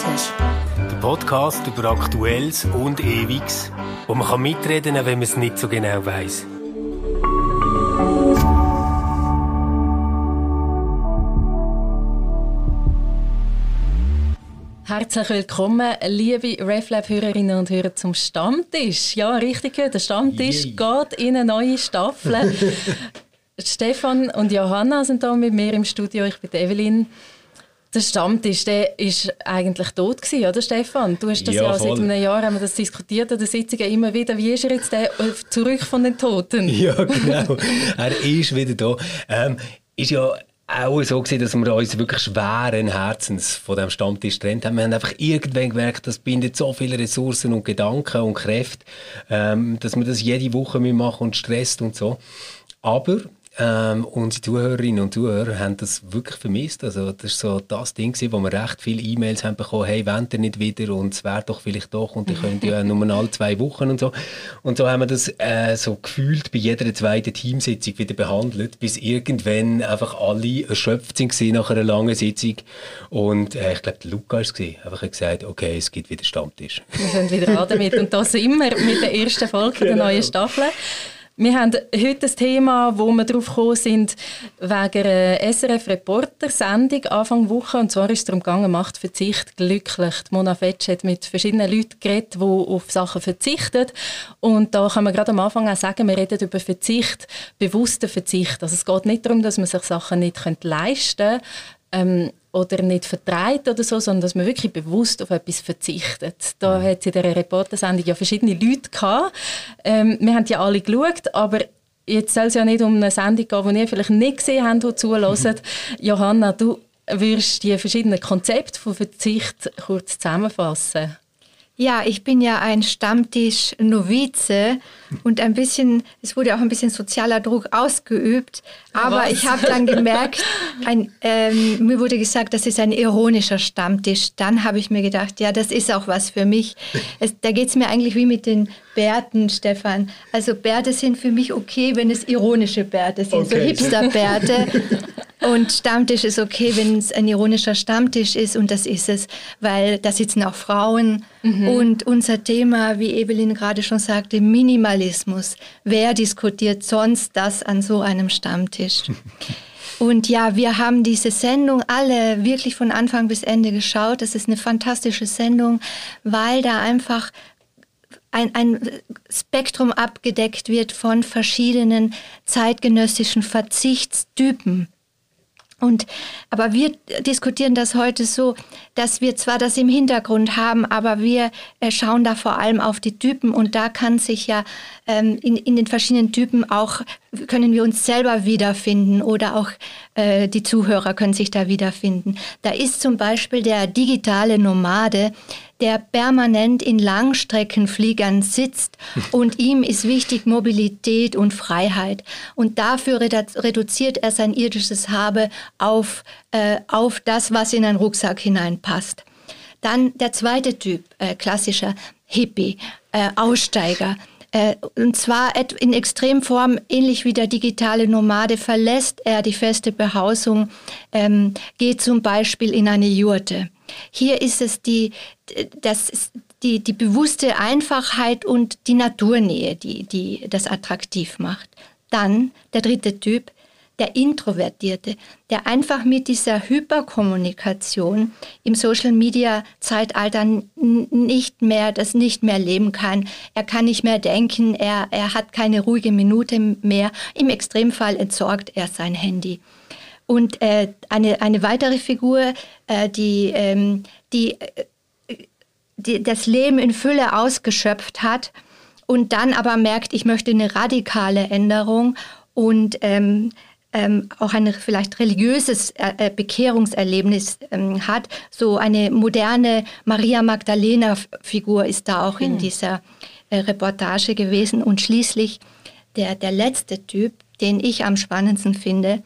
Stammtisch. Der Podcast über Aktuelles und Ewiges, wo man kann mitreden kann, wenn man es nicht so genau weiß. Herzlich willkommen, liebe RefLab-Hörerinnen und Hörer zum Stammtisch. Ja, richtig gehört, der Stammtisch Yay. geht in eine neue Staffel. Stefan und Johanna sind da mit mir im Studio. Ich bin Evelyn. Der Stammtisch, der ist eigentlich tot gewesen, oder Stefan? Du hast das ja, ja seit einem Jahr haben wir das diskutiert an den Sitzungen immer wieder. Wie ist er jetzt der äh, zurück von den Toten? Ja, genau. er ist wieder da. Ähm, ist ja auch so gewesen, dass wir uns wirklich schweren Herzens von dem Stammtisch trennt haben. Wir haben einfach irgendwann gemerkt, das bindet so viele Ressourcen und Gedanken und Kräfte, ähm, dass wir das jede Woche machen und stresst und so. Aber ähm, unsere Zuhörerinnen und Zuhörer haben das wirklich vermisst. Also das war so das Ding, gewesen, wo wir recht viele E-Mails haben bekommen, hey, wollt ihr nicht wieder und es wäre doch vielleicht doch und ihr könnt ja nur alle zwei Wochen und so. Und so haben wir das äh, so gefühlt bei jeder zweiten Teamsitzung wieder behandelt, bis irgendwann einfach alle erschöpft sind nach einer langen Sitzung. Und äh, ich glaube, Luca war es, einfach gesagt, okay, es gibt wieder Stammtisch. Wir sind wieder an damit und da sind wir mit der ersten Folge genau. der neuen Staffel. Wir haben heute das Thema, wo wir darauf gekommen sind, wegen einer SRF-Reporter-Sendung Anfang Woche. Und zwar ist es darum gegangen, macht Verzicht glücklich. Die Mona Fetsch hat mit verschiedenen Leuten geredet, die auf Sachen verzichten. Und da kann man gerade am Anfang auch sagen, wir reden über Verzicht, bewussten Verzicht. Also es geht nicht darum, dass man sich Sachen nicht leisten könnte, ähm, oder nicht vertreibt oder so, sondern dass man wirklich bewusst auf etwas verzichtet. Da mhm. hat es in dieser Reportersendung ja verschiedene Leute gehabt. Ähm, wir haben ja alle geschaut, aber jetzt soll es ja nicht um eine Sendung gehen, die ihr vielleicht nicht gesehen habt, die zuhören. Johanna, du würdest die verschiedenen Konzepte von Verzicht kurz zusammenfassen? Ja, ich bin ja ein Stammtisch-Novize und ein bisschen, es wurde auch ein bisschen sozialer Druck ausgeübt. Aber Was? ich habe dann gemerkt, ein, ähm, mir wurde gesagt, das ist ein ironischer Stammtisch. Dann habe ich mir gedacht, ja, das ist auch was für mich. Es, da geht es mir eigentlich wie mit den Bärten, Stefan. Also Bärte sind für mich okay, wenn es ironische Bärte sind, okay. so Hipster-Bärte. Und Stammtisch ist okay, wenn es ein ironischer Stammtisch ist und das ist es, weil da sitzen auch Frauen. Mhm. Und unser Thema, wie Evelyn gerade schon sagte, Minimalismus. Wer diskutiert sonst das an so einem Stammtisch? Und ja, wir haben diese Sendung alle wirklich von Anfang bis Ende geschaut. Das ist eine fantastische Sendung, weil da einfach ein, ein Spektrum abgedeckt wird von verschiedenen zeitgenössischen Verzichtstypen. Und, aber wir diskutieren das heute so, dass wir zwar das im Hintergrund haben, aber wir äh, schauen da vor allem auf die Typen und da kann sich ja ähm, in, in den verschiedenen Typen auch, können wir uns selber wiederfinden oder auch äh, die Zuhörer können sich da wiederfinden. Da ist zum Beispiel der digitale Nomade, der permanent in Langstreckenfliegern sitzt und ihm ist wichtig Mobilität und Freiheit. Und dafür reduziert er sein irdisches Habe auf, äh, auf das, was in einen Rucksack hineinpasst. Dann der zweite Typ, äh, klassischer Hippie, äh, Aussteiger. Äh, und zwar in Extremform, ähnlich wie der digitale Nomade, verlässt er die feste Behausung, ähm, geht zum Beispiel in eine Jurte. Hier ist es die, das, die, die bewusste Einfachheit und die Naturnähe, die, die das attraktiv macht. Dann der dritte Typ, der Introvertierte, der einfach mit dieser Hyperkommunikation im Social-Media-Zeitalter nicht mehr, das nicht mehr leben kann. Er kann nicht mehr denken, er, er hat keine ruhige Minute mehr. Im Extremfall entsorgt er sein Handy. Und äh, eine, eine weitere Figur, äh, die, ähm, die, äh, die das Leben in Fülle ausgeschöpft hat und dann aber merkt, ich möchte eine radikale Änderung und ähm, ähm, auch ein vielleicht religiöses äh, äh, Bekehrungserlebnis ähm, hat. So eine moderne Maria Magdalena-Figur ist da auch hm. in dieser äh, Reportage gewesen. Und schließlich der, der letzte Typ, den ich am spannendsten finde,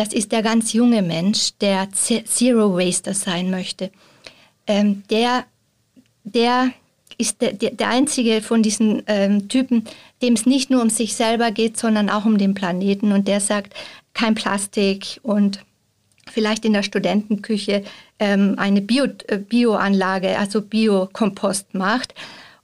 das ist der ganz junge Mensch, der Zero Waster sein möchte. Ähm, der, der ist der, der einzige von diesen ähm, Typen, dem es nicht nur um sich selber geht, sondern auch um den Planeten. Und der sagt, kein Plastik und vielleicht in der Studentenküche ähm, eine Bio, äh, Bioanlage, also Biokompost macht.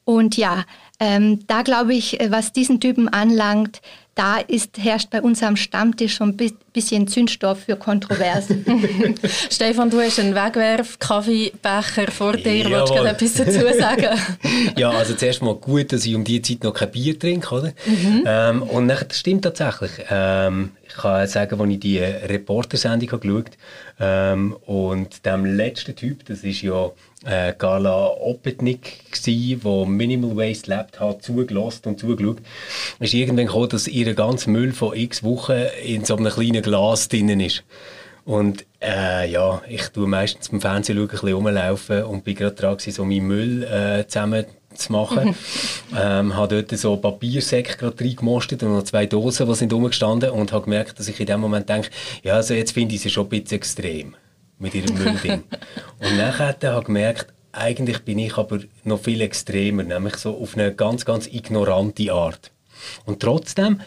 Und ja, ähm, da glaube ich, äh, was diesen Typen anlangt, da ist, herrscht bei uns am Stammtisch schon ein bisschen Zündstoff für Kontroversen. Stefan, du hast einen Wegwerf-Kaffeebecher vor dir. Jawohl. Willst du gerade etwas dazu sagen? ja, also zuerst mal gut, dass ich um diese Zeit noch kein Bier trinke. Oder? Mhm. Ähm, und dann, das stimmt tatsächlich. Ähm, ich kann sagen, als ich die Reportersendung geschaut habe, ähm, und dem letzten Typ, das ist ja äh, Carla Opetnik wo Minimal Waste lebt hat, zugelassen und zugeschaut, ist irgendwann gekommen, dass ihr ganzer Müll von x Wochen in so einem kleinen Glas drinnen ist. Und äh, ja, ich tue meistens beim Fernsehen ein bisschen rumlaufen und bin gerade dran so meinen Müll äh, zusammen zu machen. ähm, habe dort so Papiersäcke gerade reingemostet und noch zwei Dosen, die sind rumgestanden und habe gemerkt, dass ich in dem Moment denke, ja, also jetzt finde ich sie schon ein bisschen extrem mit ihrem Müllding. und nachher habe ich gemerkt, eigentlich bin ich aber noch viel extremer, nämlich so auf eine ganz, ganz ignorante Art. Und trotzdem,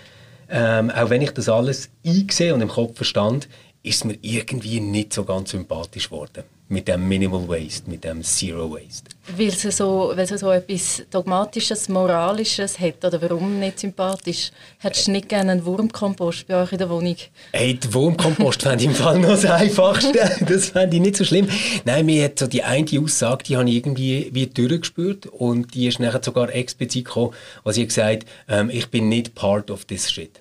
ähm, auch wenn ich das alles eingesehen und im Kopf verstand, ist mir irgendwie nicht so ganz sympathisch geworden mit dem Minimal Waste, mit dem Zero Waste. Weil es so, weil es so etwas Dogmatisches, Moralisches hat, oder warum nicht sympathisch? Hättest du nicht gerne einen Wurmkompost bei euch in der Wohnung? Hey, den Wurmkompost fände ich im Fall noch das Einfachste. Das fände ich nicht so schlimm. Nein, mir hat so die eine Aussage, die habe ich irgendwie wie durchgespürt und die ist nachher sogar explizit gekommen, was ich gesagt ähm, ich bin nicht part of this shit.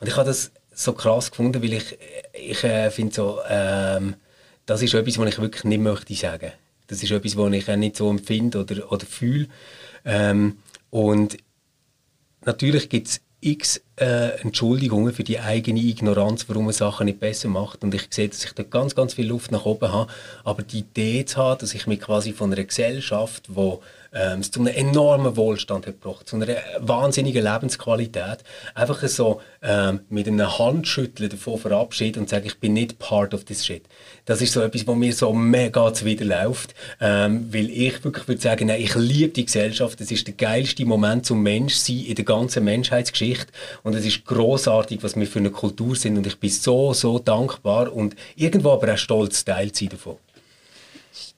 Und ich habe das so krass gefunden, weil ich, ich äh, finde so, ähm, das ist etwas, was ich wirklich nicht möchte sagen. Das ist etwas, was ich auch nicht so empfinde oder, oder fühle. Ähm, und natürlich gibt es x äh, Entschuldigungen für die eigene Ignoranz, warum man Sachen nicht besser macht. Und ich sehe, dass ich da ganz, ganz viel Luft nach oben habe. Aber die Idee zu haben, dass ich mich quasi von einer Gesellschaft, wo ähm, es zu einem enormen Wohlstand hat gebracht, zu einer wahnsinnigen Lebensqualität, einfach so ähm, mit einem Handschütteln davon verabschieden und sagen, ich bin nicht part of this shit. Das ist so etwas, was mir so mega zuwiderläuft, ähm, weil ich wirklich würde sagen, nein, ich liebe die Gesellschaft, das ist der geilste Moment zum Menschsein in der ganzen Menschheitsgeschichte. Und es ist großartig, was wir für eine Kultur sind. Und ich bin so, so dankbar. Und irgendwo aber auch stolz, Teil sein.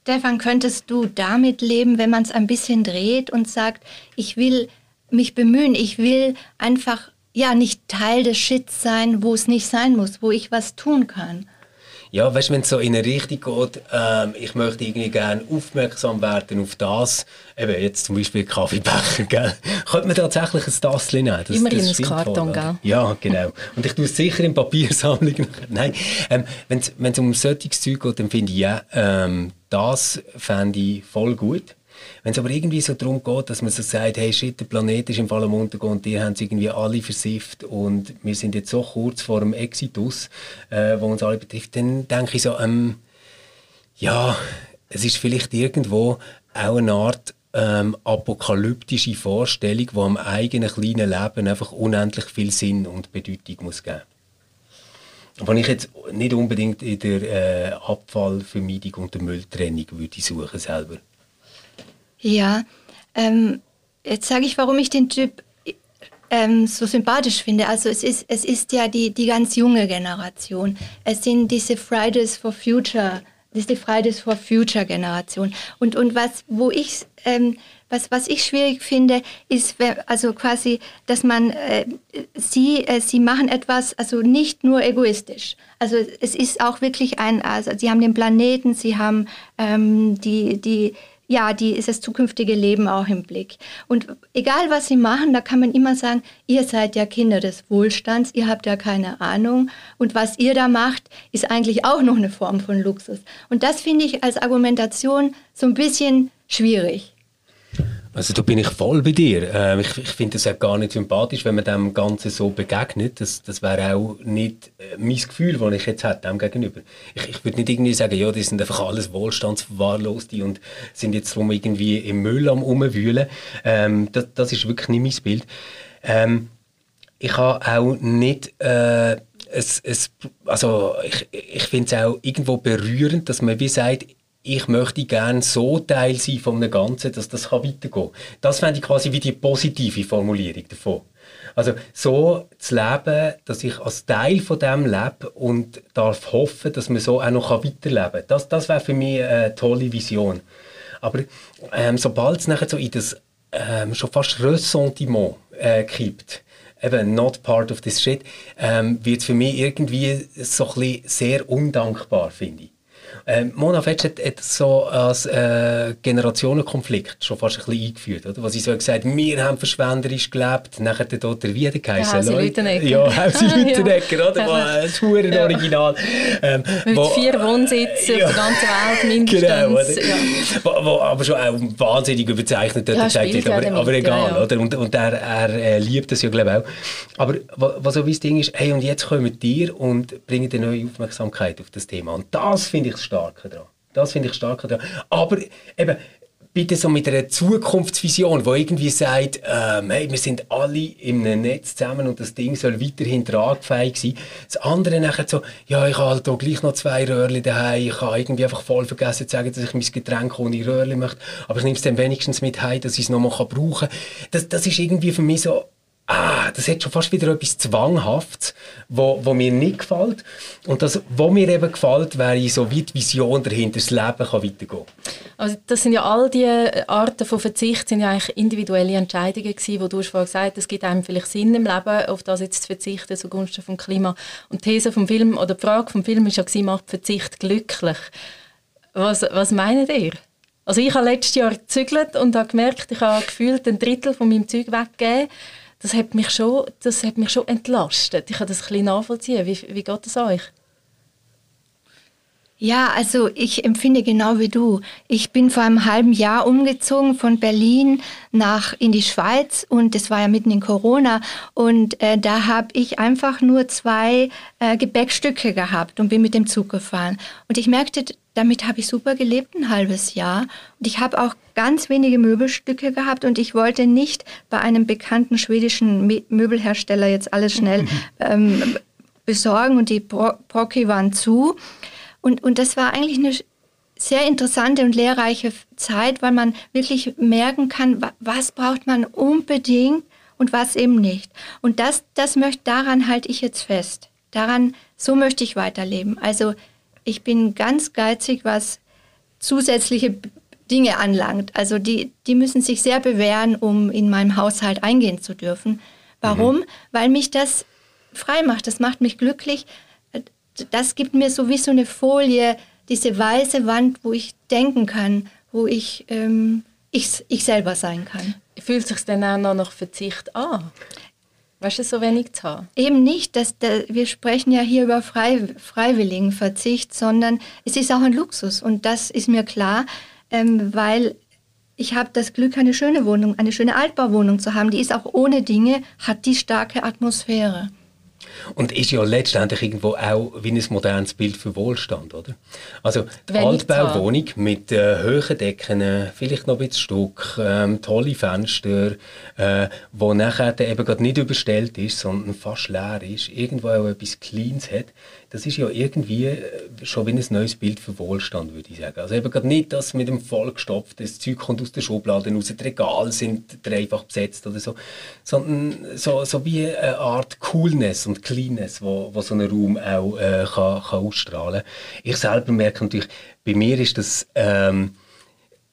Stefan, könntest du damit leben, wenn man es ein bisschen dreht und sagt, ich will mich bemühen, ich will einfach ja nicht Teil des Shits sein, wo es nicht sein muss, wo ich was tun kann? Ja, weißt du, wenn es so in eine Richtung geht, ähm, ich möchte irgendwie gerne aufmerksam werden auf das, eben jetzt zum Beispiel Kaffeebecher, gell? Könnte man tatsächlich ein Tassel nehmen? Das, Immerhin das ein Karton, gell? Ja, genau. Und ich tue es sicher in Papiersammlung. Nein, ähm, wenn es um solches Zeug geht, dann finde ich ja, ähm, das fände ich voll gut. Wenn es aber irgendwie so darum geht, dass man so sagt, hey shit, der Planet ist im Fall am Untergehen und die haben es irgendwie alle versifft und wir sind jetzt so kurz vor dem Exitus, äh, wo uns alle betrifft, dann denke ich so, ähm, ja, es ist vielleicht irgendwo auch eine Art ähm, apokalyptische Vorstellung, die am eigenen kleinen Leben einfach unendlich viel Sinn und Bedeutung muss geben was ich jetzt nicht unbedingt in der äh, Abfallvermeidung und der Mülltrennung würde suchen selber. Ja, ähm, jetzt sage ich, warum ich den Typ ähm, so sympathisch finde. Also es ist, es ist ja die, die ganz junge Generation. Es sind diese Fridays for Future, das ist die Fridays for Future Generation. Und, und was, wo ich, ähm, was, was ich schwierig finde, ist, also quasi, dass man, äh, sie, äh, sie machen etwas, also nicht nur egoistisch. Also es ist auch wirklich ein, also sie haben den Planeten, sie haben ähm, die, die, ja, die ist das zukünftige Leben auch im Blick. Und egal was sie machen, da kann man immer sagen, ihr seid ja Kinder des Wohlstands, ihr habt ja keine Ahnung. Und was ihr da macht, ist eigentlich auch noch eine Form von Luxus. Und das finde ich als Argumentation so ein bisschen schwierig. Also da bin ich voll bei dir. Ähm, ich, ich finde es auch gar nicht sympathisch, wenn man dem Ganzen so begegnet. Das, das wäre auch nicht äh, mein Gefühl, das ich jetzt hätte dem gegenüber. Ich, ich würde nicht irgendwie sagen, ja, die sind einfach alles Wohlstandsverwahrloste und sind jetzt drum irgendwie im Müll am Umwühlen. Ähm, das, das ist wirklich nicht mein Bild. Ähm, ich habe auch nicht... Äh, es, es, also ich, ich finde es auch irgendwo berührend, dass man wie sagt, ich möchte gerne so Teil sein von einem Ganzen, dass das weitergehen kann. Das fände ich quasi wie die positive Formulierung davon. Also so zu leben, dass ich als Teil von dem lebe und darf hoffen, dass man so auch noch weiterleben kann. Das, das wäre für mich eine tolle Vision. Aber ähm, sobald es nachher so in das ähm, schon fast Ressentiment äh, kippt, eben not part of this shit, ähm, wird es für mich irgendwie so ein bisschen sehr undankbar, finde ich. Ähm, Mona Fetsch hat, hat so als äh, Generationenkonflikt schon fast ein bisschen eingeführt, oder? Was ich so gesagt wir haben verschwenderisch gelebt, nachher der dort der Wiede geheißen. Ja, Hausi Lütenegger. Ja, Hausi Lütenegger, oder? Ja. Das Huren Original. Ähm, Mit wo, vier Wohnsitzen ja. auf der ganzen Welt mindestens. Genau, oder? Ja. Wo, wo, aber schon auch wahnsinnig überzeichnet ja, gezeigt wird, aber, aber egal, ja, oder? Und, und er, er äh, liebt das ja, glaube ich, auch. Aber was so wie das Ding ist, hey, und jetzt kommen dir und bringen eine neue Aufmerksamkeit auf das Thema. Und das finde ich Starke daran. Das finde ich stark daran. Aber eben, bitte so mit einer Zukunftsvision, wo irgendwie sagt, ähm, hey, wir sind alle einem Netz zusammen und das Ding soll weiterhin tragfähig sein. Das andere nachher so, ja, ich habe halt gleich noch zwei Röhrchen daheim, ich habe irgendwie einfach voll vergessen zu sagen, dass ich mein Getränk ohne Röhrchen möchte, aber ich nehme es dann wenigstens mit heim, dass ich es nochmal brauchen kann. Das, das ist irgendwie für mich so, ah, das hat schon fast wieder etwas Zwanghaftes, wo, wo mir nicht gefällt. Und das, was mir eben gefällt, wäre so wie die Vision dahinter, das Leben kann weitergehen. Also das sind ja all die Arten von Verzicht, sind ja eigentlich individuelle Entscheidungen gewesen, wo du hast vorhin gesagt es gibt einem vielleicht Sinn im Leben, auf das jetzt zu verzichten zugunsten vom Klima. Und die These vom Film, oder die Frage vom Film war ja, macht Verzicht glücklich? Was, was meint ihr? Also ich habe letztes Jahr gezügelt und habe gemerkt, ich habe gefühlt ein Drittel von meinem Zeug weggegeben das hat mich schon, das hat mich schon entlastet. Ich kann das ein bisschen nachvollziehen. Wie, wie geht das euch? Ja, also ich empfinde genau wie du. Ich bin vor einem halben Jahr umgezogen von Berlin nach in die Schweiz und das war ja mitten in Corona und äh, da habe ich einfach nur zwei äh, Gebäckstücke gehabt und bin mit dem Zug gefahren und ich merkte, damit habe ich super gelebt ein halbes Jahr und ich habe auch ganz wenige Möbelstücke gehabt und ich wollte nicht bei einem bekannten schwedischen Möbelhersteller jetzt alles schnell ähm, besorgen und die Bro Brocki waren zu. Und, und das war eigentlich eine sehr interessante und lehrreiche Zeit, weil man wirklich merken kann, was braucht man unbedingt und was eben nicht. Und das, das möchte, daran halte ich jetzt fest. Daran, so möchte ich weiterleben. Also ich bin ganz geizig, was zusätzliche Dinge anlangt. Also die, die müssen sich sehr bewähren, um in meinem Haushalt eingehen zu dürfen. Warum? Mhm. Weil mich das frei macht, das macht mich glücklich. Das gibt mir so wie so eine Folie, diese weiße Wand, wo ich denken kann, wo ich, ähm, ich, ich selber sein kann. Fühlt sich denn auch noch nach Verzicht an? Weißt du, so wenig zu haben? Eben nicht. Dass der, wir sprechen ja hier über frei, freiwilligen Verzicht, sondern es ist auch ein Luxus. Und das ist mir klar ähm, weil ich habe das Glück, eine schöne Wohnung, eine schöne Altbauwohnung zu haben. Die ist auch ohne Dinge, hat die starke Atmosphäre. Und ist ja letztendlich irgendwo auch wie ein modernes Bild für Wohlstand, oder? Also die Altbauwohnung mit äh, hohen Decken, äh, vielleicht noch ein bisschen Stuck, ähm, tolle Fenster, äh, wo nachher eben gerade nicht überstellt ist, sondern fast leer ist, irgendwo auch etwas Cleans hat, das ist ja irgendwie äh, schon wie ein neues Bild für Wohlstand, würde ich sagen. Also eben gerade nicht, dass mit dem vollgestopft das Zeug kommt aus der Schublade raus, die Regale sind dreifach besetzt oder so, sondern so, so wie eine Art Coolness und Cleanness, wo, wo so ein Raum auch äh, kann, kann ausstrahlen kann. Ich selber merke natürlich, bei mir ist das... Ähm,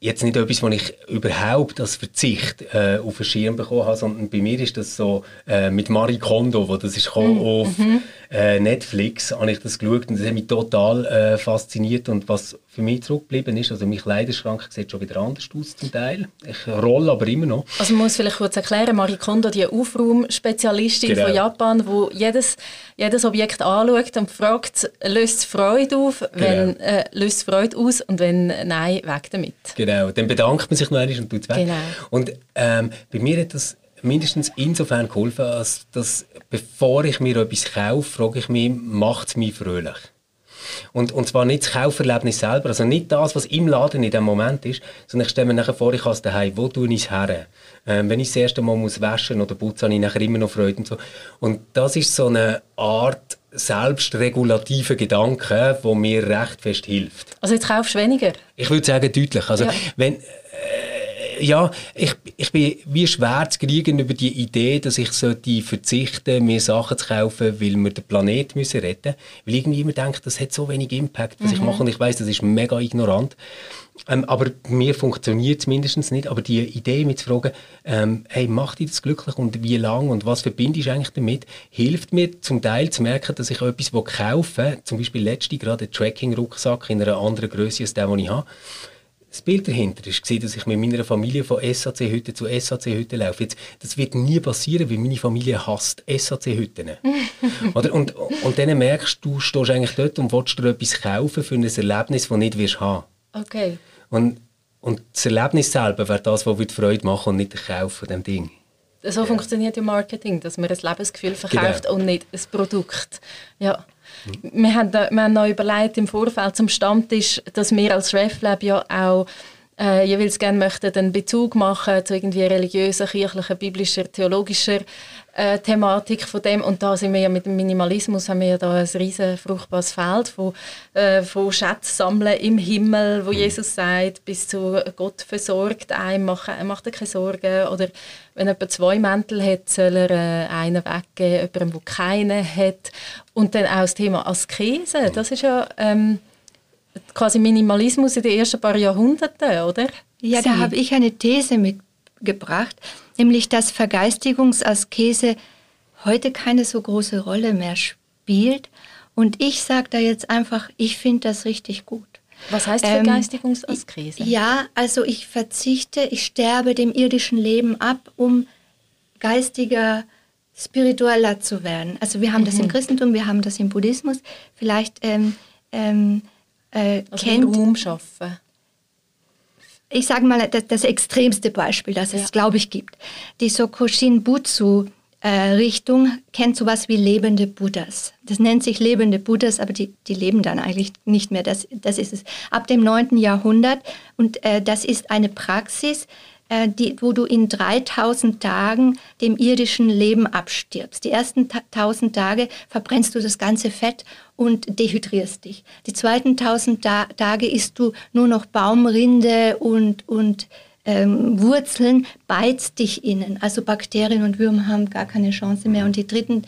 jetzt nicht etwas, was ich überhaupt als Verzicht äh, auf den Schirm bekommen habe, sondern bei mir ist das so äh, mit Marie Kondo, wo das ist mm, auf mhm. äh, Netflix, habe ich das geschaut und das hat mich total äh, fasziniert und was für mich zurückgeblieben ist. Also mein Kleiderschrank sieht schon wieder anders aus zum Teil. Ich rolle aber immer noch. Also man muss vielleicht kurz erklären, Marie Kondo, die Aufraumspezialistin genau. von Japan, wo jedes, jedes Objekt anschaut und fragt, löst es Freude auf, wenn genau. äh, löst Freude aus und wenn nein, weg damit. Genau, dann bedankt man sich noch einmal und tut es weg. Genau. Und ähm, bei mir hat das mindestens insofern geholfen, als dass bevor ich mir etwas kaufe, frage ich mich, macht es mich fröhlich? Und, und zwar nicht das Kauferlebnis selber, also nicht das, was im Laden in dem Moment ist, sondern ich stelle mir nachher vor, ich habe es daheim, wo tue ich es her? Ähm, wenn ich das erste Mal muss waschen oder putzen, habe ich nachher immer noch Freude und so. Und das ist so eine Art selbstregulativer Gedanke, wo mir recht fest hilft. Also jetzt kaufst du weniger? Ich würde sagen deutlich. Also ja. wenn ja, ich, ich bin wie schwer zu kriegen über die Idee, dass ich sollte verzichten, mir Sachen zu kaufen, weil wir den Planeten müssen retten müssen. Weil irgendwie immer denke, das hat so wenig Impact, was mhm. ich mache. Und ich weiß, das ist mega ignorant. Ähm, aber mir funktioniert es mindestens nicht. Aber die Idee, mich zu fragen, ähm, hey, macht dich das glücklich und wie lange und was verbinde ich eigentlich damit, hilft mir zum Teil zu merken, dass ich etwas kaufe, zum Beispiel letzte gerade einen Tracking-Rucksack in einer anderen Größe als der, den ich habe. Das Bild dahinter war, dass ich mit meiner Familie von SAC-Hütte zu SAC-Hütte laufe. Jetzt, das wird nie passieren, weil meine Familie hasst SAC-Hütten. und, und dann merkst du, du stehst eigentlich dort und willst dir etwas kaufen für ein Erlebnis, das du nicht wirst haben Okay. Und, und das Erlebnis selber wäre das, was die Freude machen und nicht der Kauf von dem Ding. So ja. funktioniert ja Marketing, dass man ein Lebensgefühl verkauft genau. und nicht ein Produkt. Ja. Mhm. Wir, haben wir haben noch überlegt im Vorfeld zum Stammtisch, dass wir als RefLab ja auch äh, jeweils gerne möchten einen Bezug machen zu irgendwie religiöser, kirchlicher, biblischer, theologischer äh, Thematik von dem. Und da sind wir ja mit dem Minimalismus haben wir ja da ein riesen fruchtbares Feld von, äh, von Schätzen sammeln im Himmel, wo mhm. Jesus sagt, bis zu Gott versorgt einen, macht, macht er keine Sorgen. Oder wenn jemand zwei Mäntel hat, soll er äh, einen weggeben, jemandem, der keinen hat. Und dann auch das Thema Askese, das ist ja... Ähm, quasi Minimalismus in den ersten paar Jahrhunderten, oder? Ja, da habe ich eine These mitgebracht nämlich dass Vergeistigungsaskese heute keine so große Rolle mehr spielt. Und ich sage da jetzt einfach, ich finde das richtig gut. Was heißt ähm, Vergeistigungsaskese? Ähm, ja, also ich verzichte, ich sterbe dem irdischen Leben ab, um geistiger, spiritueller zu werden. Also wir haben mhm. das im mhm. Christentum, wir haben das im Buddhismus. Vielleicht ähm, ähm, äh, also kennt Ruhm schaffen ich sage mal, das, das, extremste Beispiel, das es, glaube ich, gibt. Die Sokushin Butsu äh, Richtung kennt sowas wie lebende Buddhas. Das nennt sich lebende Buddhas, aber die, die leben dann eigentlich nicht mehr. Das, das ist es. Ab dem 9. Jahrhundert und äh, das ist eine Praxis, die, wo du in 3000 Tagen dem irdischen Leben abstirbst. Die ersten 1000 Tage verbrennst du das ganze Fett und dehydrierst dich. Die zweiten 1000 Ta Tage isst du nur noch Baumrinde und, und ähm, Wurzeln, beizt dich innen. Also Bakterien und Würmer haben gar keine Chance mehr. Und die dritten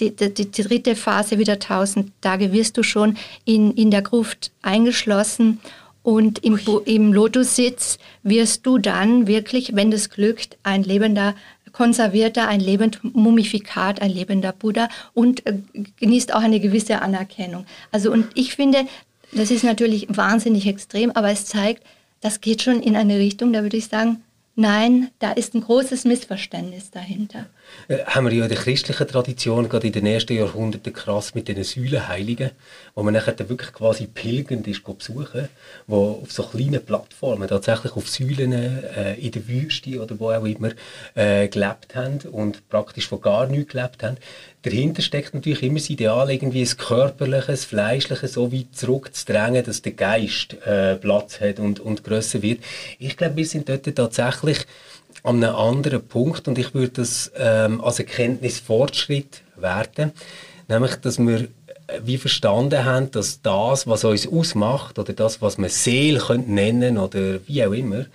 die, die, die, dritte Phase, wieder 1000 Tage, wirst du schon in, in der Gruft eingeschlossen und im, im Lotussitz wirst du dann wirklich, wenn das glückt, ein lebender Konservierter, ein lebend Mumifikat, ein lebender Buddha und äh, genießt auch eine gewisse Anerkennung. Also und ich finde, das ist natürlich wahnsinnig extrem, aber es zeigt, das geht schon in eine Richtung, da würde ich sagen, nein, da ist ein großes Missverständnis dahinter. Äh, haben wir ja in der christlichen Tradition gerade in den ersten Jahrhunderten krass mit den Säulenheiligen, wo man nachher wirklich quasi pilgernd ist besuchen, wo auf so kleinen Plattformen tatsächlich auf Säulen äh, in der Wüste oder wo auch immer äh, gelebt haben und praktisch von gar nichts gelebt haben. Dahinter steckt natürlich immer das Ideal, irgendwie das Körperliche, das so weit zurückzudrängen, dass der Geist äh, Platz hat und, und grösser wird. Ich glaube, wir sind dort tatsächlich an einem anderen Punkt und ich würde das ähm, als Erkenntnisfortschritt werten, nämlich, dass wir äh, wie verstanden haben, dass das, was uns ausmacht oder das, was man Seele nennen oder wie auch immer,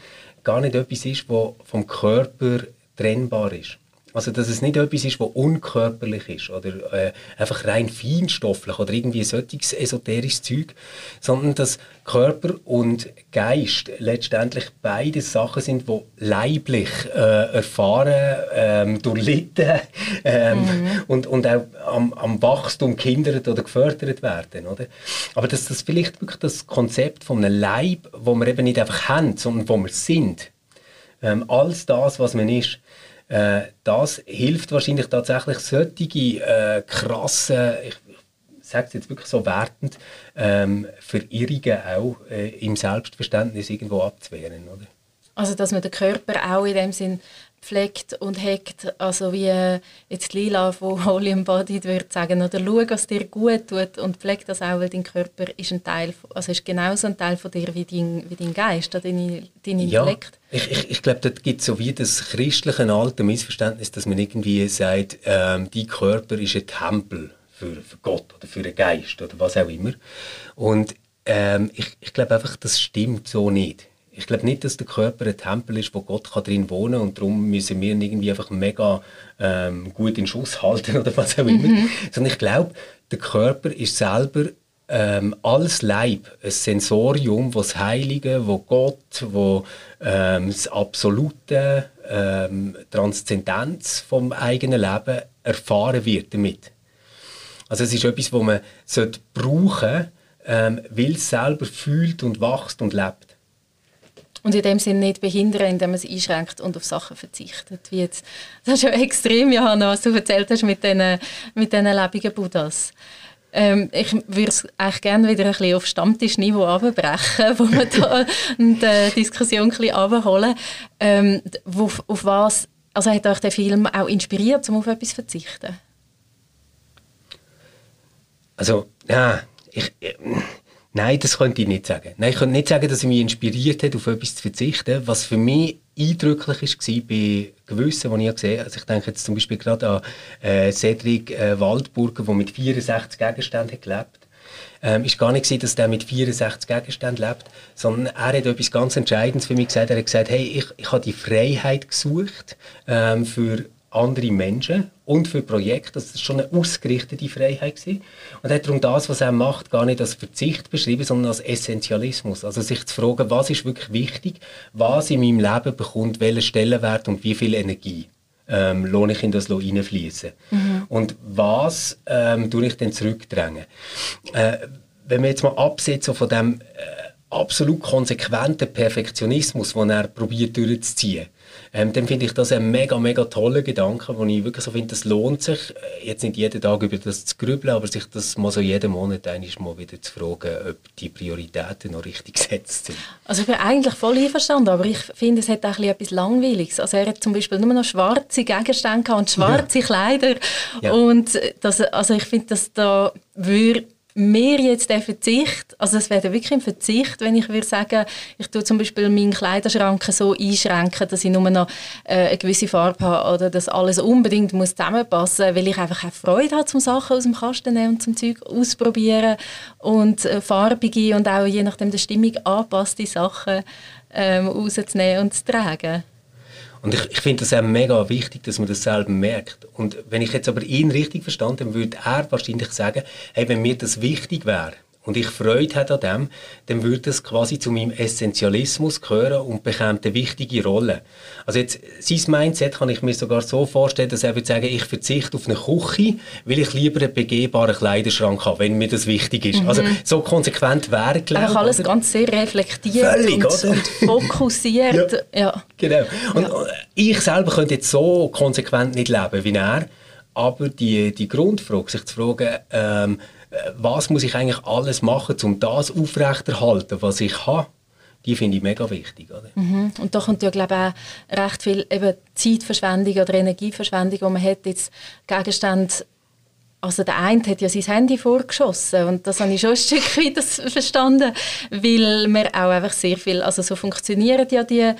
gar nicht etwas ist, was vom Körper trennbar ist. Also, dass es nicht etwas ist, was unkörperlich ist oder äh, einfach rein feinstofflich oder irgendwie solches esoterisches Zeug, sondern dass Körper und Geist letztendlich beide Sachen sind, die leiblich äh, erfahren, ähm, durchlitten ähm, mhm. und, und auch am, am Wachstum gehindert oder gefördert werden. Oder? Aber dass das vielleicht wirklich das Konzept von einem Leib, wo wir eben nicht einfach haben, sondern wo wir sind, ähm, alles das, was man ist, äh, das hilft wahrscheinlich tatsächlich solche äh, krassen, ich, sage es jetzt wirklich so wertend, ähm, Verirrungen auch äh, im Selbstverständnis irgendwo abzuwehren. Oder? Also dass man den Körper auch in dem Sinn pflegt und hegt, also wie äh, jetzt Lila von Holy Embodied würde sagen, oder schau, was dir gut tut und pflegt das auch, weil dein Körper ist ein Teil, also ist genauso ein Teil von dir wie dein, wie dein Geist, dein, dein Intellekt. Ja, ich, ich, ich glaube, dort gibt es so wie das christliche alte Missverständnis, dass man irgendwie sagt, ähm, dein Körper ist ein Tempel für, für Gott oder für einen Geist oder was auch immer. Und ähm, ich, ich glaube einfach, das stimmt so nicht Ich glaube nicht, dass der Körper ein Tempel ist, wo Gott kann drin wohnen kann und darum müssen wir ihn irgendwie einfach mega ähm, gut in Schuss halten oder was auch immer. Mhm. Sondern ich glaube, der Körper ist selber ähm, als Leib ein Sensorium, das Heilige, wo Gott, wo ähm, das absolute ähm, Transzendenz vom eigenen Leben erfahren wird damit. Also es ist etwas, wo man sollte brauchen, ähm, weil es selber fühlt und wächst und lebt. Und in dem Sinne nicht behindern, indem man es einschränkt und auf Sachen verzichtet. Wie jetzt, das ist ja extrem, Johanna, was du erzählt hast mit diesen mit den lebenden Buddhas. Ähm, ich würde es eigentlich gerne wieder ein bisschen auf Stammtischniveau abbrechen, wo wir da die Diskussion ein bisschen abholen. Ähm, wo, auf was also hat euch der Film auch inspiriert, um auf etwas zu verzichten? Also, ja, ich, äh, nein, das könnte ich nicht sagen. Nein, ich könnte nicht sagen, dass er mich inspiriert hat, auf etwas zu verzichten. Was für mich eindrücklich war bei gewissen, die ich gesehen habe. Also ich denke jetzt zum Beispiel gerade an äh, Cedric äh, Waldburger, der mit 64 Gegenständen gelebt ähm, ist gar nicht so, dass der mit 64 Gegenständen lebt, sondern er hat etwas ganz Entscheidendes für mich gesagt. Er hat gesagt, hey, ich, ich habe die Freiheit gesucht ähm, für andere Menschen und für Projekte. Das ist schon eine ausgerichtete Freiheit gewesen. Und er hat darum das, was er macht, gar nicht als Verzicht beschrieben, sondern als Essentialismus. Also sich zu fragen, was ist wirklich wichtig, was in meinem Leben bekommt, welchen Stellenwert und wie viel Energie. Ähm, lohne ich in das hineinfließen. Mhm. Und was ähm, tue ich dann zurückdrängen? Äh, wenn wir jetzt mal absetzen von dem äh, absolut konsequenten Perfektionismus, den er probiert durchzuziehen, ähm, dann finde ich das ein mega, mega toller Gedanke, wo ich wirklich so finde, das lohnt sich, äh, jetzt nicht jeden Tag über das zu grübeln, aber sich das mal so jeden Monat mal wieder zu fragen, ob die Prioritäten noch richtig gesetzt sind. Also ich bin eigentlich voll einverstanden, aber ich finde, es hat auch etwas Langweiliges. Also er hat zum Beispiel nur noch schwarze Gegenstände und schwarze ja. Kleider ja. und das, also ich finde, dass da würde mir jetzt der Verzicht, also es wäre wirklich ein Verzicht, wenn ich würde sagen, ich tue zum Beispiel meinen Kleiderschrank so einschränken, dass ich nur noch äh, eine gewisse Farbe habe oder dass alles unbedingt muss zusammenpassen, weil ich einfach auch Freude habe, zum Sachen aus dem Kasten nehmen und zum Zeug ausprobieren und äh, farbige und auch je nachdem der Stimmung angepasste Sachen ähm, rauszunehmen und zu tragen. Und ich, ich finde das auch mega wichtig, dass man das selber merkt. Und wenn ich jetzt aber ihn richtig verstanden dann würde er wahrscheinlich sagen, hey, wenn mir das wichtig wäre, und ich Freude hätte an dem, dann würde das quasi zu meinem Essentialismus gehören und bekommt eine wichtige Rolle. Also jetzt, sein Mindset kann ich mir sogar so vorstellen, dass er würde sagen, ich verzichte auf eine Küche, weil ich lieber einen begehbaren Kleiderschrank habe, wenn mir das wichtig ist. Also, mhm. Also so konsequent wäre, ich. alles ganz sehr reflektiert Völlig, und, und, fokussiert. ja, ja, Genau. Und ja. ich selber könnte jetzt so konsequent nicht leben wie er, aber die, die Grundfrage, sich zu fragen, ähm, was muss ich eigentlich alles machen, um das aufrechterhalten, was ich habe, die finde ich mega wichtig. Oder? Mhm. Und da kommt ja glaube auch recht viel eben Zeitverschwendung oder Energieverschwendung, die man hat, jetzt Gegenstände also der eine hat ja sein Handy vorgeschossen und das habe ich schon ein Stück weit verstanden, weil wir auch einfach sehr viel, also so funktionieren ja die,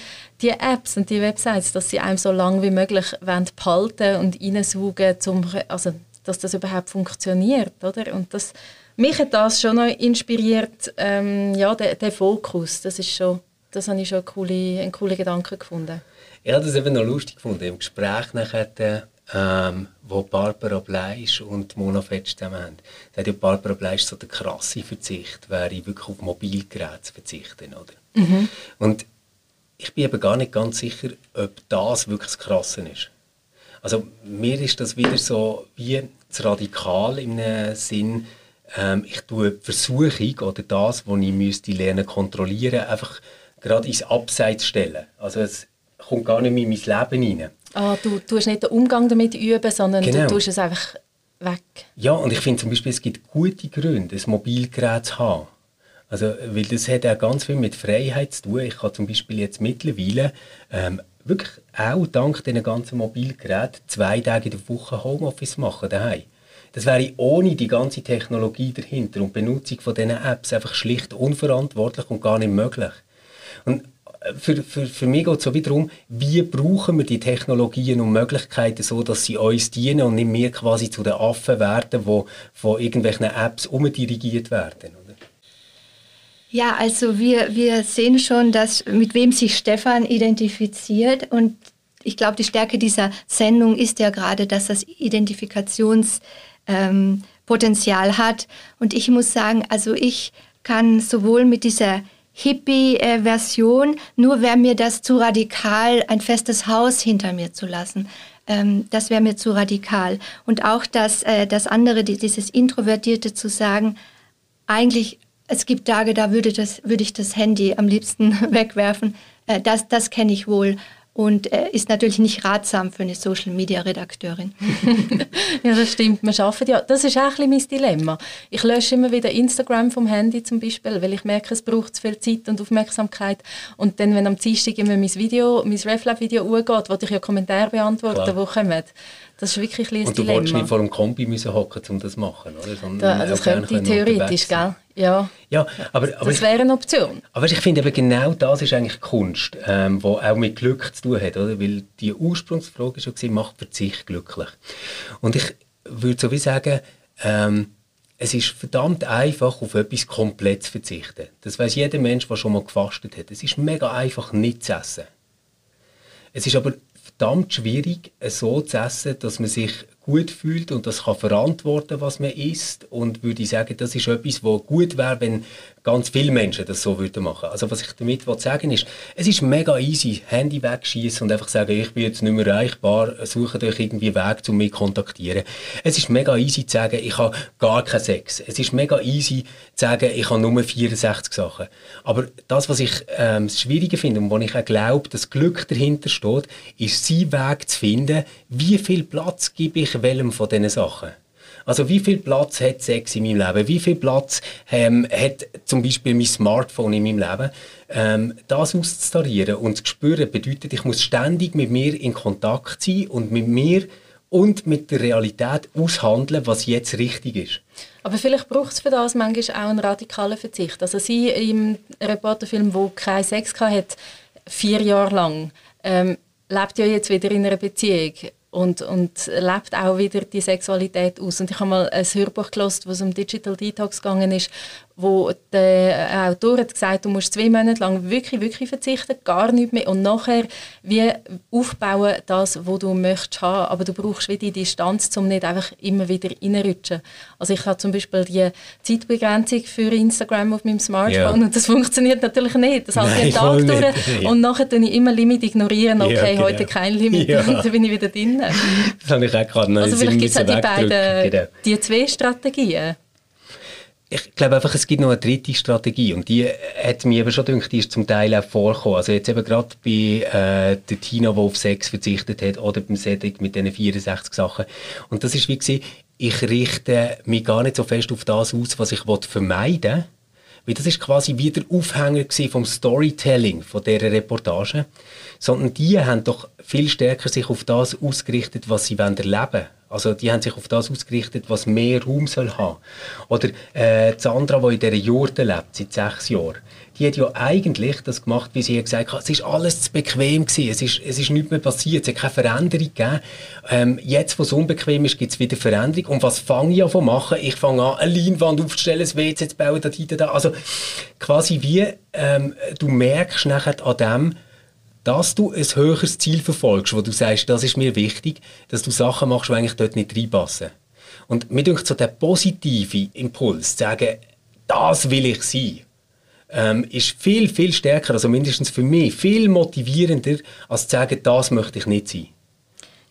die Apps und die Websites, dass sie einem so lange wie möglich behalten und reinsaugen, zum, also dass das überhaupt funktioniert, oder? Und das, mich hat das schon noch inspiriert, ähm, ja, der, der Fokus, das ist schon, das habe ich schon einen coolen, einen coolen Gedanken gefunden. Ich habe das eben noch lustig gefunden, im Gespräch nachher, ähm, wo Barbara Bleisch und Mona Fetsch zusammen haben. Da hat ja Barbara Bleisch so der krasse Verzicht, wäre wirklich auf Mobilgeräte zu verzichten, oder? Mhm. Und ich bin eben gar nicht ganz sicher, ob das wirklich das Krasse ist. Also mir ist das wieder so wie zu radikal im Sinn, ähm, ich tue die Versuchung oder das, was ich müsste lernen kontrollieren, einfach gerade ins Abseits stellen. Also es kommt gar nicht mehr in mein Leben rein. Ah, du tust nicht den Umgang damit üben, sondern genau. du tust es einfach weg. Ja, und ich finde zum Beispiel, es gibt gute Gründe, ein Mobilgerät zu haben. Also, weil das hat auch ganz viel mit Freiheit zu tun. Ich kann zum Beispiel jetzt mittlerweile ähm, wirklich auch dank diesen ganzen Mobilgeräten zwei Tage in der Woche Homeoffice machen daheim. Das wäre ohne die ganze Technologie dahinter und Benutzung von diesen Apps einfach schlicht unverantwortlich und gar nicht möglich. Und äh, für, für, für mich geht es so wiederum, wie brauchen wir die Technologien und Möglichkeiten so, dass sie uns dienen und nicht mehr quasi zu den Affen werden, die von irgendwelchen Apps umdirigiert werden. Ja, also wir, wir sehen schon, dass mit wem sich Stefan identifiziert und ich glaube, die Stärke dieser Sendung ist ja gerade, dass das Identifikationspotenzial ähm, hat. Und ich muss sagen, also ich kann sowohl mit dieser Hippie-Version, nur wäre mir das zu radikal, ein festes Haus hinter mir zu lassen. Ähm, das wäre mir zu radikal. Und auch das, äh, das andere, dieses Introvertierte zu sagen, eigentlich, es gibt Tage, da würde, das, würde ich das Handy am liebsten wegwerfen. Äh, das das kenne ich wohl und äh, ist natürlich nicht ratsam für eine Social Media Redakteurin. ja, das stimmt. Wir schaffen ja. Das ist auch ein mein Dilemma. Ich lösche immer wieder Instagram vom Handy zum Beispiel, weil ich merke, es braucht zu viel Zeit und Aufmerksamkeit. Und dann, wenn am Dienstag immer mein Video, mein RefLab Video umgeht, wo ich ja Kommentare beantworten, Klar. wo kommen, das ist wirklich ein Und du Dilemma. wolltest nicht vor dem Kombi müssen hocken, um das zu machen, oder? Sondern da, das könnte theoretisch, gell? Ja, ja aber, aber das wäre eine Option. Aber ich finde eben genau das ist eigentlich Kunst, ähm, wo auch mit Glück zu tun hat, oder? Weil die Ursprungsfrage schon war, macht Verzicht glücklich? Und ich würde so wie sagen, ähm, es ist verdammt einfach, auf etwas komplett zu verzichten. Das weiß jeder Mensch, der schon mal gefastet hat. Es ist mega einfach, nicht zu essen. Es ist aber verdammt schwierig, so zu essen, dass man sich gut fühlt und das kann verantworten, was man isst. Und würde ich sagen, das ist etwas, was gut wäre, wenn ganz viele Menschen das so würden machen. Also was ich damit sagen ist, es ist mega easy, Handy wegschießen und einfach sagen, ich bin jetzt nicht mehr erreichbar, suche euch irgendwie Weg, um mich zu kontaktieren. Es ist mega easy zu sagen, ich habe gar keinen Sex. Es ist mega easy zu sagen, ich habe nur 64 Sachen. Aber das, was ich ähm, das Schwierige finde und wo ich auch glaube, dass Glück dahinter steht, ist, seinen Weg zu finden, wie viel Platz gebe ich welchem von diesen Sachen. Also wie viel Platz hat Sex in meinem Leben? Wie viel Platz ähm, hat zum Beispiel mein Smartphone in meinem Leben? Ähm, das auszutarieren und zu spüren bedeutet, ich muss ständig mit mir in Kontakt sein und mit mir und mit der Realität aushandeln, was jetzt richtig ist. Aber vielleicht braucht es für das manchmal auch einen radikalen Verzicht. Also sie im Reporterfilm, wo keinen Sex hatte, vier Jahre lang, ähm, lebt ja jetzt wieder in einer Beziehung und, und lebt auch wieder die Sexualität aus. Und ich habe mal ein Hörbuch gelesen, wo es um Digital Detox gegangen ist, wo der Autor hat gesagt, du musst zwei Monate lang wirklich, wirklich verzichten, gar nicht mehr und nachher wie aufbauen das, was du möchtest haben, aber du brauchst wieder die Distanz, um nicht einfach immer wieder reinrutschen. Also ich habe zum Beispiel die Zeitbegrenzung für Instagram auf meinem Smartphone ja. und das funktioniert natürlich nicht. Das halte ich Tag durch ja. und nachher tue ich immer Limit ignorieren, okay, ja, genau. heute kein Limit und dann bin ich wieder drin. Das habe ich auch gerade noch Also vielleicht gibt es die beiden, genau. die zwei Strategien ich glaube einfach, es gibt noch eine dritte Strategie und die hat mir eben schon gedacht, die ist zum Teil auch vorgekommen. Also jetzt eben gerade bei äh, der Tina, die auf Sex verzichtet hat oder beim Cedric mit diesen 64 Sachen. Und das ist wie gewesen, ich richte mich gar nicht so fest auf das aus, was ich vermeiden will, weil das ist quasi wieder Aufhänger vom Storytelling von dieser Reportage, sondern die haben doch viel stärker sich auf das ausgerichtet, was sie erleben wollen also die haben sich auf das ausgerichtet, was mehr Raum soll haben. Oder äh, Sandra, die in dieser Jurte lebt, seit sechs Jahren, die hat ja eigentlich das gemacht, wie sie gesagt hat, es ist alles zu bequem gewesen, es ist, es ist nichts mehr passiert, es hat keine Veränderung gegeben. Ähm, jetzt, wo es unbequem ist, gibt es wieder Veränderung. Und was fange ich an zu machen? Ich fange an, eine Leinwand aufzustellen, ein WC zu bauen, da, da, da. Also quasi wie, ähm, du merkst nachher an dem, dass du ein höheres Ziel verfolgst, wo du sagst, das ist mir wichtig, dass du Sachen machst, die eigentlich dort nicht reinpassen. Und mir denkt so der positive Impuls, zu sagen, das will ich sein, ähm, ist viel, viel stärker, also mindestens für mich, viel motivierender, als zu sagen, das möchte ich nicht sein.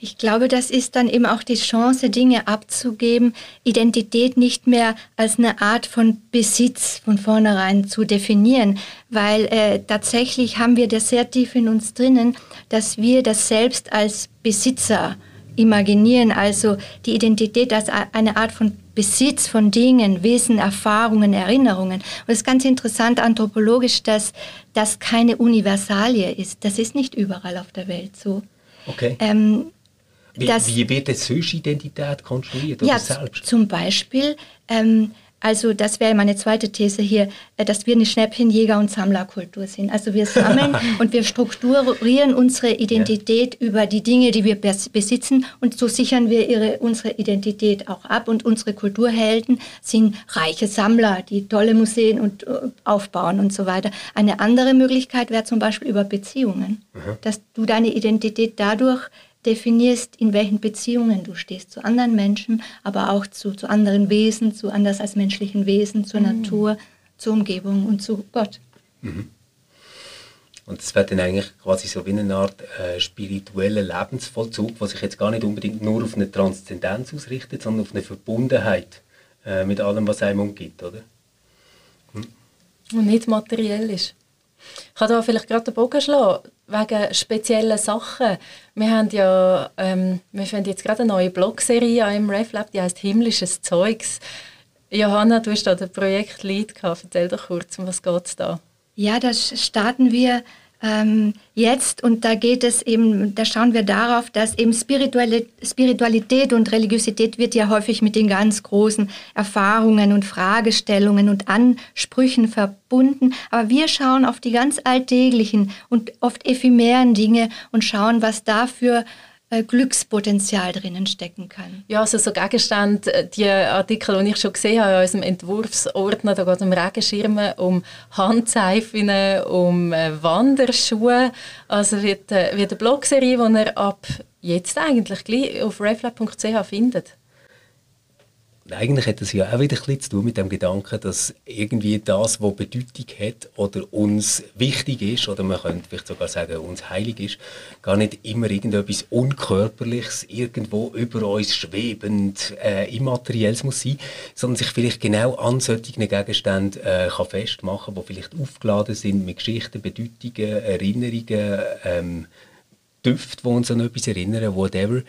Ich glaube, das ist dann eben auch die Chance, Dinge abzugeben, Identität nicht mehr als eine Art von Besitz von vornherein zu definieren, weil äh, tatsächlich haben wir das sehr tief in uns drinnen, dass wir das selbst als Besitzer imaginieren, also die Identität als eine Art von Besitz von Dingen, Wesen, Erfahrungen, Erinnerungen. Und es ist ganz interessant anthropologisch, dass das keine Universalie ist. Das ist nicht überall auf der Welt so. Okay. Ähm, wie, wie wird eine solche Identität konstruiert oder ja, selbst? Zum Beispiel ähm, Also das wäre meine zweite These hier, äh, dass wir eine Schnäppchenjäger- und Sammlerkultur sind. Also wir sammeln und wir strukturieren unsere Identität ja. über die Dinge, die wir besitzen und so sichern wir ihre, unsere Identität auch ab. Und unsere Kulturhelden sind reiche Sammler, die tolle Museen und, uh, aufbauen und so weiter. Eine andere Möglichkeit wäre zum Beispiel über Beziehungen, mhm. dass du deine Identität dadurch definierst, in welchen Beziehungen du stehst zu anderen Menschen, aber auch zu, zu anderen Wesen, zu anders als menschlichen Wesen, zur mhm. Natur, zur Umgebung und zu Gott. Mhm. Und das wird dann eigentlich quasi so wie eine Art äh, spiritueller Lebensvollzug, was sich jetzt gar nicht unbedingt nur auf eine Transzendenz ausrichtet, sondern auf eine Verbundenheit äh, mit allem, was einem umgibt, oder? Hm. Und nicht materiell ist. Ich kann da vielleicht gerade den Bogen schlagen wegen speziellen Sachen. Wir haben ja, ähm, wir finden jetzt gerade eine neue Blogserie im RefLab, die heißt Himmlisches Zeugs. Johanna, du hast da den Projektlead gehabt. Erzähl doch kurz, um was geht es da? Ja, da starten wir ähm, jetzt und da geht es eben, da schauen wir darauf, dass eben Spiritualität und Religiosität wird ja häufig mit den ganz großen Erfahrungen und Fragestellungen und Ansprüchen verbunden. Aber wir schauen auf die ganz alltäglichen und oft ephemeren Dinge und schauen, was dafür Glückspotenzial drinnen stecken kann. Ja, also so Gegenstände, äh, die Artikel, die ich schon gesehen habe in unserem Entwurfsordner, da geht es um Regenschirme, um Handseifen, um äh, Wanderschuhe. Also wird, wird eine Blogserie, die ihr ab jetzt eigentlich gleich auf reflab.ch findet eigentlich hat es ja auch wieder ein zu tun mit dem Gedanken, dass irgendwie das, was Bedeutung hat oder uns wichtig ist, oder man könnte vielleicht sogar sagen, uns heilig ist, gar nicht immer irgendetwas Unkörperliches, irgendwo über uns schwebend, äh, Immaterielles muss sein, sondern sich vielleicht genau an solchen Gegenständen äh, kann festmachen, die vielleicht aufgeladen sind mit Geschichten, Bedeutungen, Erinnerungen, ähm, Düfte, die uns an etwas erinnern, whatever.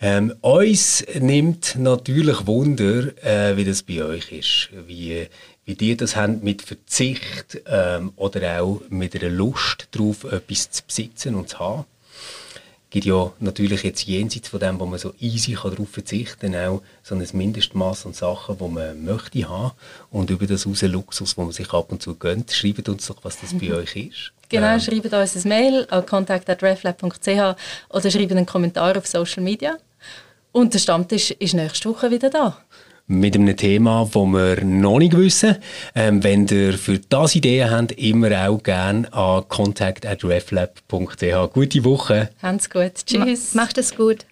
Ähm, uns nimmt natürlich Wunder, äh, wie das bei euch ist. Wie, wie die das haben mit Verzicht ähm, oder auch mit einer Lust darauf, etwas zu besitzen und zu haben. Es gibt ja natürlich jetzt jenseits von dem, wo man so easy kann darauf verzichten kann, auch so ein Mindestmaß an Sachen, die man möchte haben. Und über das raus Luxus, wo man sich ab und zu gönnt. Schreibt uns doch, was das bei euch ist. Genau, ähm. schreibt uns ein Mail an contact.reflab.ch oder schreibt einen Kommentar auf Social Media. Und der Stammtisch ist nächste Woche wieder da. Mit einem Thema, das wir noch nicht wissen. Ähm, wenn ihr für das Ideen habt, immer auch gerne an contact.reflab.ch. Gute Woche. Habt's gut. Tschüss. Ma macht es gut.